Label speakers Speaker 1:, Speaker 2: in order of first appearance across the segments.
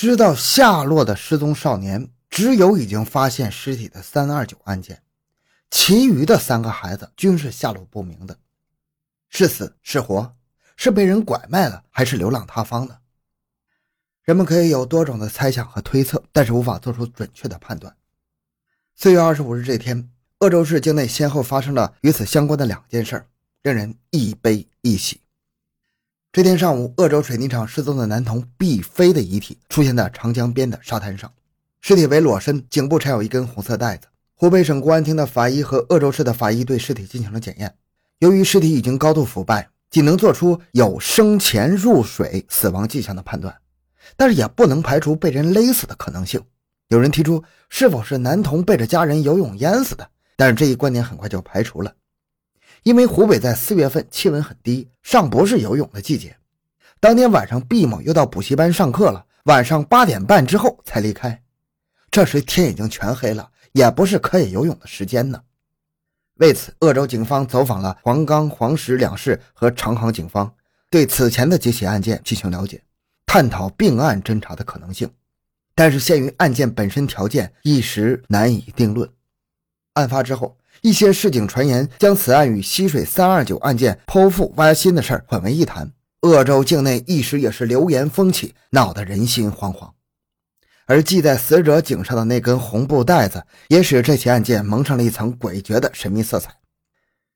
Speaker 1: 知道下落的失踪少年只有已经发现尸体的三二九案件，其余的三个孩子均是下落不明的，是死是活，是被人拐卖了还是流浪他方呢？人们可以有多种的猜想和推测，但是无法做出准确的判断。四月二十五日这天，鄂州市境内先后发生了与此相关的两件事，令人一悲一喜。这天上午，鄂州水泥厂失踪的男童毕飞的遗体出现在长江边的沙滩上，尸体为裸身，颈部缠有一根红色带子。湖北省公安厅的法医和鄂州市的法医对尸体进行了检验，由于尸体已经高度腐败，仅能做出有生前入水死亡迹象的判断。但是也不能排除被人勒死的可能性。有人提出是否是男童背着家人游泳淹死的，但是这一观点很快就排除了，因为湖北在四月份气温很低，尚不是游泳的季节。当天晚上，毕某又到补习班上课了，晚上八点半之后才离开。这时天已经全黑了，也不是可以游泳的时间呢。为此，鄂州警方走访了黄冈、黄石两市和长航警方，对此前的几起案件进行了解。探讨并案侦查的可能性，但是限于案件本身条件，一时难以定论。案发之后，一些市井传言将此案与溪水三二九案件剖腹挖心的事儿混为一谈，鄂州境内一时也是流言风起，闹得人心惶惶。而系在死者颈上的那根红布带子，也使这起案件蒙上了一层诡谲的神秘色彩。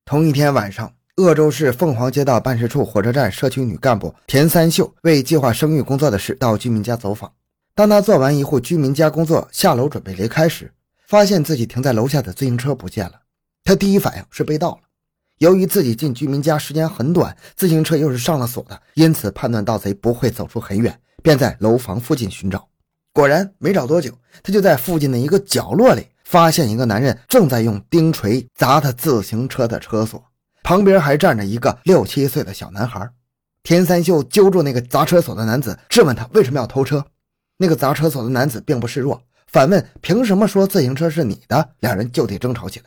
Speaker 1: 同一天晚上。鄂州市凤凰街道办事处火车站社区女干部田三秀为计划生育工作的事到居民家走访。当她做完一户居民家工作，下楼准备离开时，发现自己停在楼下的自行车不见了。他第一反应是被盗了。由于自己进居民家时间很短，自行车又是上了锁的，因此判断盗贼不会走出很远，便在楼房附近寻找。果然，没找多久，他就在附近的一个角落里发现一个男人正在用钉锤砸他自行车的车锁。旁边还站着一个六七岁的小男孩，田三秀揪住那个砸车锁的男子，质问他为什么要偷车。那个砸车锁的男子并不示弱，反问凭什么说自行车是你的？两人就得争吵起来。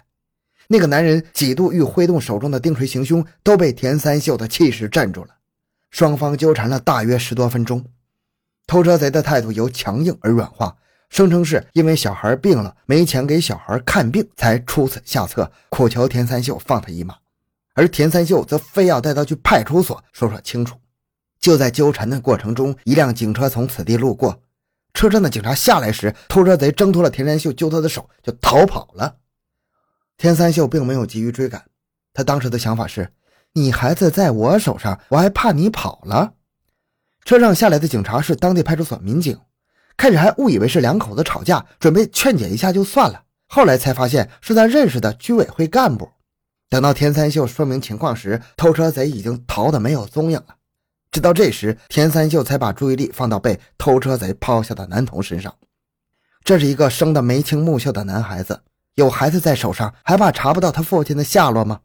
Speaker 1: 那个男人几度欲挥动手中的钉锤行凶，都被田三秀的气势镇住了。双方纠缠了大约十多分钟，偷车贼的态度由强硬而软化，声称是因为小孩病了，没钱给小孩看病，才出此下策，苦求田三秀放他一马。而田三秀则非要带他去派出所说说清楚。就在纠缠的过程中，一辆警车从此地路过，车上的警察下来时，偷车贼挣脱了田三秀揪他的手，就逃跑了。田三秀并没有急于追赶，他当时的想法是：你孩子在我手上，我还怕你跑了？车上下来的警察是当地派出所民警，开始还误以为是两口子吵架，准备劝解一下就算了，后来才发现是他认识的居委会干部。等到田三秀说明情况时，偷车贼已经逃得没有踪影了。直到这时，田三秀才把注意力放到被偷车贼抛下的男童身上。这是一个生得眉清目秀的男孩子，有孩子在手上，还怕查不到他父亲的下落吗？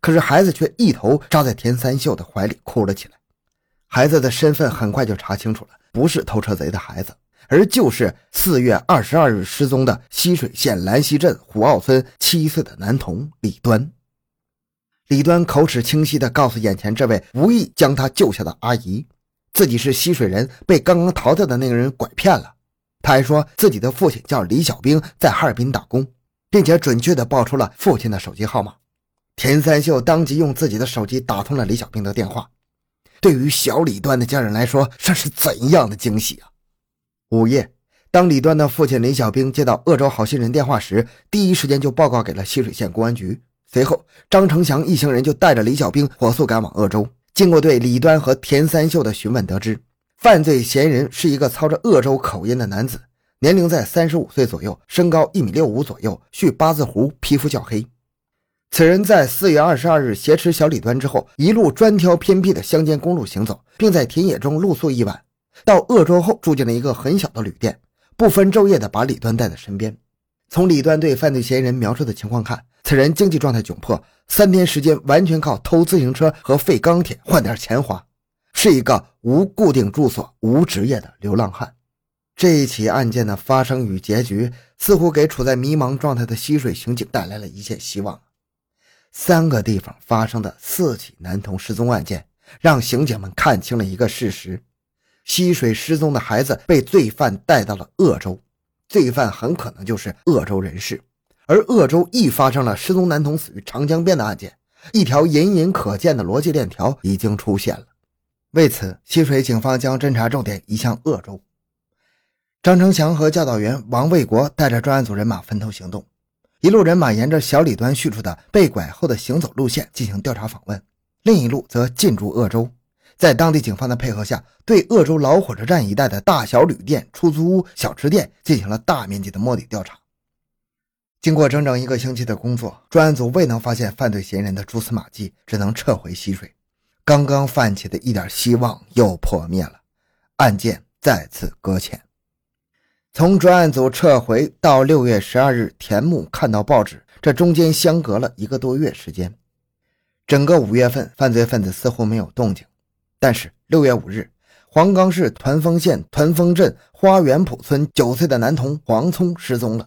Speaker 1: 可是孩子却一头扎在田三秀的怀里哭了起来。孩子的身份很快就查清楚了，不是偷车贼的孩子。而就是四月二十二日失踪的浠水县兰溪镇虎坳村七岁的男童李端。李端口齿清晰地告诉眼前这位无意将他救下的阿姨，自己是浠水人，被刚刚逃掉的那个人拐骗了。他还说自己的父亲叫李小兵，在哈尔滨打工，并且准确地报出了父亲的手机号码。田三秀当即用自己的手机打通了李小兵的电话。对于小李端的家人来说，这是怎样的惊喜啊！午夜，当李端的父亲李小兵接到鄂州好心人电话时，第一时间就报告给了浠水县公安局。随后，张成祥一行人就带着李小兵火速赶往鄂州。经过对李端和田三秀的询问，得知犯罪嫌疑人是一个操着鄂州口音的男子，年龄在三十五岁左右，身高一米六五左右，蓄八字胡，皮肤较黑。此人在四月二十二日挟持小李端之后，一路专挑偏僻的乡间公路行走，并在田野中露宿一晚。到鄂州后，住进了一个很小的旅店，不分昼夜的把李端带在身边。从李端对犯罪嫌疑人描述的情况看，此人经济状态窘迫，三天时间完全靠偷自行车和废钢铁换点钱花，是一个无固定住所、无职业的流浪汉。这一起案件的发生与结局，似乎给处在迷茫状态的溪水刑警带来了一线希望。三个地方发生的四起男童失踪案件，让刑警们看清了一个事实。溪水失踪的孩子被罪犯带到了鄂州，罪犯很可能就是鄂州人士。而鄂州亦发生了失踪男童死于长江边的案件，一条隐隐可见的逻辑链条已经出现了。为此，溪水警方将侦查重点移向鄂州。张成强和教导员王卫国带着专案组人马分头行动，一路人马沿着小李端叙述的被拐后的行走路线进行调查访问，另一路则进驻鄂州，在当地警方的配合下，对鄂州老火车站一带的大小旅店、出租屋、小吃店进行了大面积的摸底调查。经过整整一个星期的工作，专案组未能发现犯罪嫌疑人的蛛丝马迹，只能撤回溪水。刚刚泛起的一点希望又破灭了，案件再次搁浅。从专案组撤回到六月十二日，田木看到报纸，这中间相隔了一个多月时间。整个五月份，犯罪分子似乎没有动静。但是六月五日，黄冈市团风县团风镇花园堡村九岁的男童黄聪失踪了。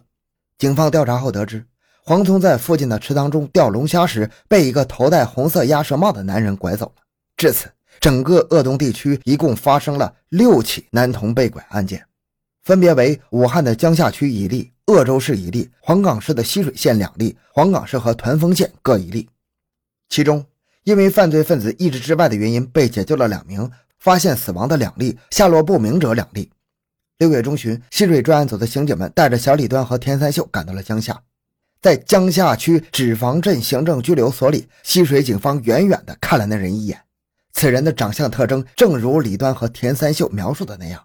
Speaker 1: 警方调查后得知，黄聪在附近的池塘中钓龙虾时，被一个头戴红色鸭舌帽的男人拐走了。至此，整个鄂东地区一共发生了六起男童被拐案件，分别为武汉的江夏区一例、鄂州市一例、黄冈市的浠水县两例、黄冈市和团风县各一例。其中，因为犯罪分子意志之外的原因被解救了两名，发现死亡的两例，下落不明者两例。六月中旬，浠水专案组的刑警们带着小李端和田三秀赶到了江夏，在江夏区纸坊镇行政拘留所里，溪水警方远远地看了那人一眼。此人的长相特征正如李端和田三秀描述的那样。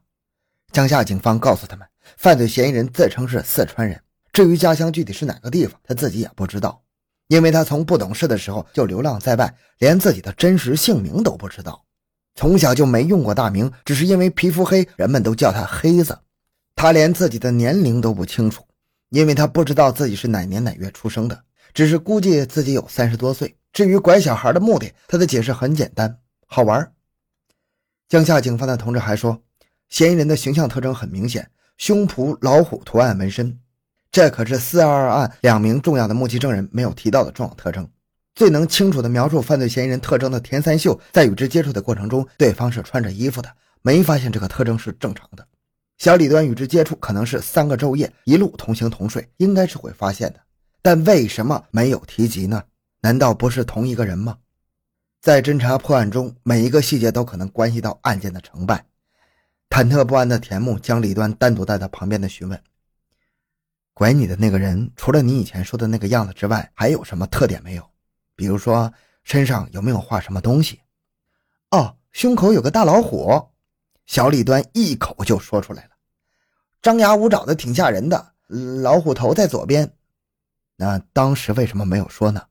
Speaker 1: 江夏警方告诉他们，犯罪嫌疑人自称是四川人，至于家乡具体是哪个地方，他自己也不知道，因为他从不懂事的时候就流浪在外，连自己的真实姓名都不知道。从小就没用过大名，只是因为皮肤黑，人们都叫他黑子。他连自己的年龄都不清楚，因为他不知道自己是哪年哪月出生的，只是估计自己有三十多岁。至于拐小孩的目的，他的解释很简单，好玩。江夏警方的同志还说，嫌疑人的形象特征很明显，胸脯老虎图案纹身，这可是四二二案两名重要的目击证人没有提到的重要特征。最能清楚地描述犯罪嫌疑人特征的田三秀，在与之接触的过程中，对方是穿着衣服的，没发现这个特征是正常的。小李端与之接触可能是三个昼夜，一路同行同睡，应该是会发现的。但为什么没有提及呢？难道不是同一个人吗？在侦查破案中，每一个细节都可能关系到案件的成败。忐忑不安的田木将李端单独带到旁边的询问：“拐你的那个人，除了你以前说的那个样子之外，还有什么特点没有？”比如说，身上有没有画什么东西？哦，胸口有个大老虎。小李端一口就说出来了，张牙舞爪的，挺吓人的。老虎头在左边。那当时为什么没有说呢？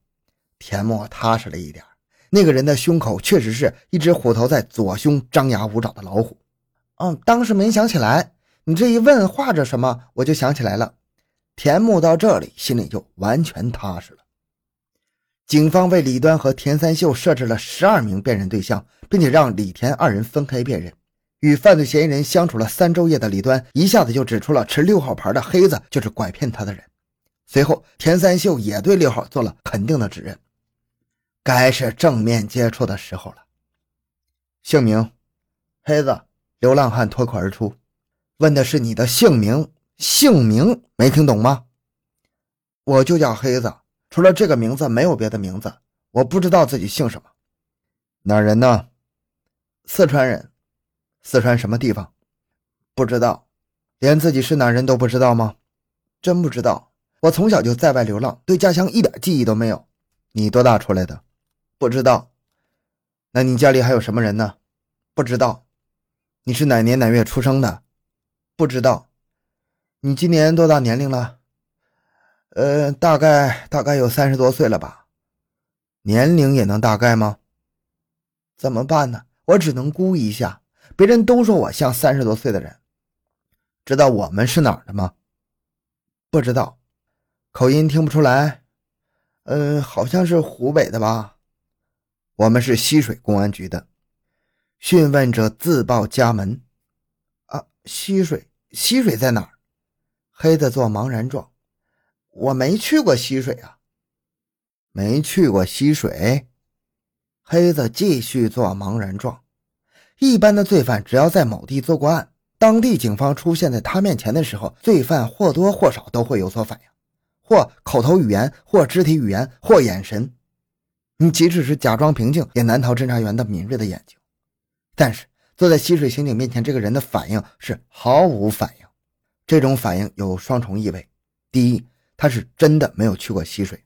Speaker 1: 田默踏实了一点，那个人的胸口确实是一只虎头在左胸，张牙舞爪的老虎。嗯，当时没想起来。你这一问画着什么，我就想起来了。田木到这里，心里就完全踏实了。警方为李端和田三秀设置了十二名辨认对象，并且让李田二人分开辨认。与犯罪嫌疑人相处了三昼夜的李端一下子就指出了持六号牌的黑子就是拐骗他的人。随后，田三秀也对六号做了肯定的指认。该是正面接触的时候了。姓名：黑子，流浪汉脱口而出，问的是你的姓名。姓名没听懂吗？我就叫黑子。除了这个名字，没有别的名字。我不知道自己姓什么。哪人呢？四川人。四川什么地方？不知道。连自己是哪人都不知道吗？真不知道。我从小就在外流浪，对家乡一点记忆都没有。你多大出来的？不知道。那你家里还有什么人呢？不知道。你是哪年哪月出生的？不知道。你今年多大年龄了？呃，大概大概有三十多岁了吧，年龄也能大概吗？怎么办呢？我只能估一下。别人都说我像三十多岁的人。知道我们是哪儿的吗？不知道，口音听不出来。嗯，好像是湖北的吧。我们是溪水公安局的。讯问者自报家门。啊，溪水，溪水在哪儿？黑子做茫然状。我没去过溪水啊，没去过溪水。黑子继续做茫然状，一般的罪犯只要在某地做过案，当地警方出现在他面前的时候，罪犯或多或少都会有所反应，或口头语言，或肢体语言，或眼神。你即使是假装平静，也难逃侦查员的敏锐的眼睛。但是坐在溪水刑警面前，这个人的反应是毫无反应。这种反应有双重意味：第一，他是真的没有去过溪水；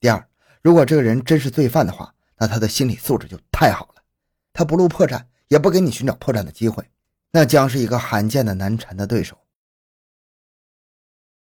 Speaker 1: 第二，如果这个人真是罪犯的话，那他的心理素质就太好了。他不露破绽，也不给你寻找破绽的机会，那将是一个罕见的难缠的对手。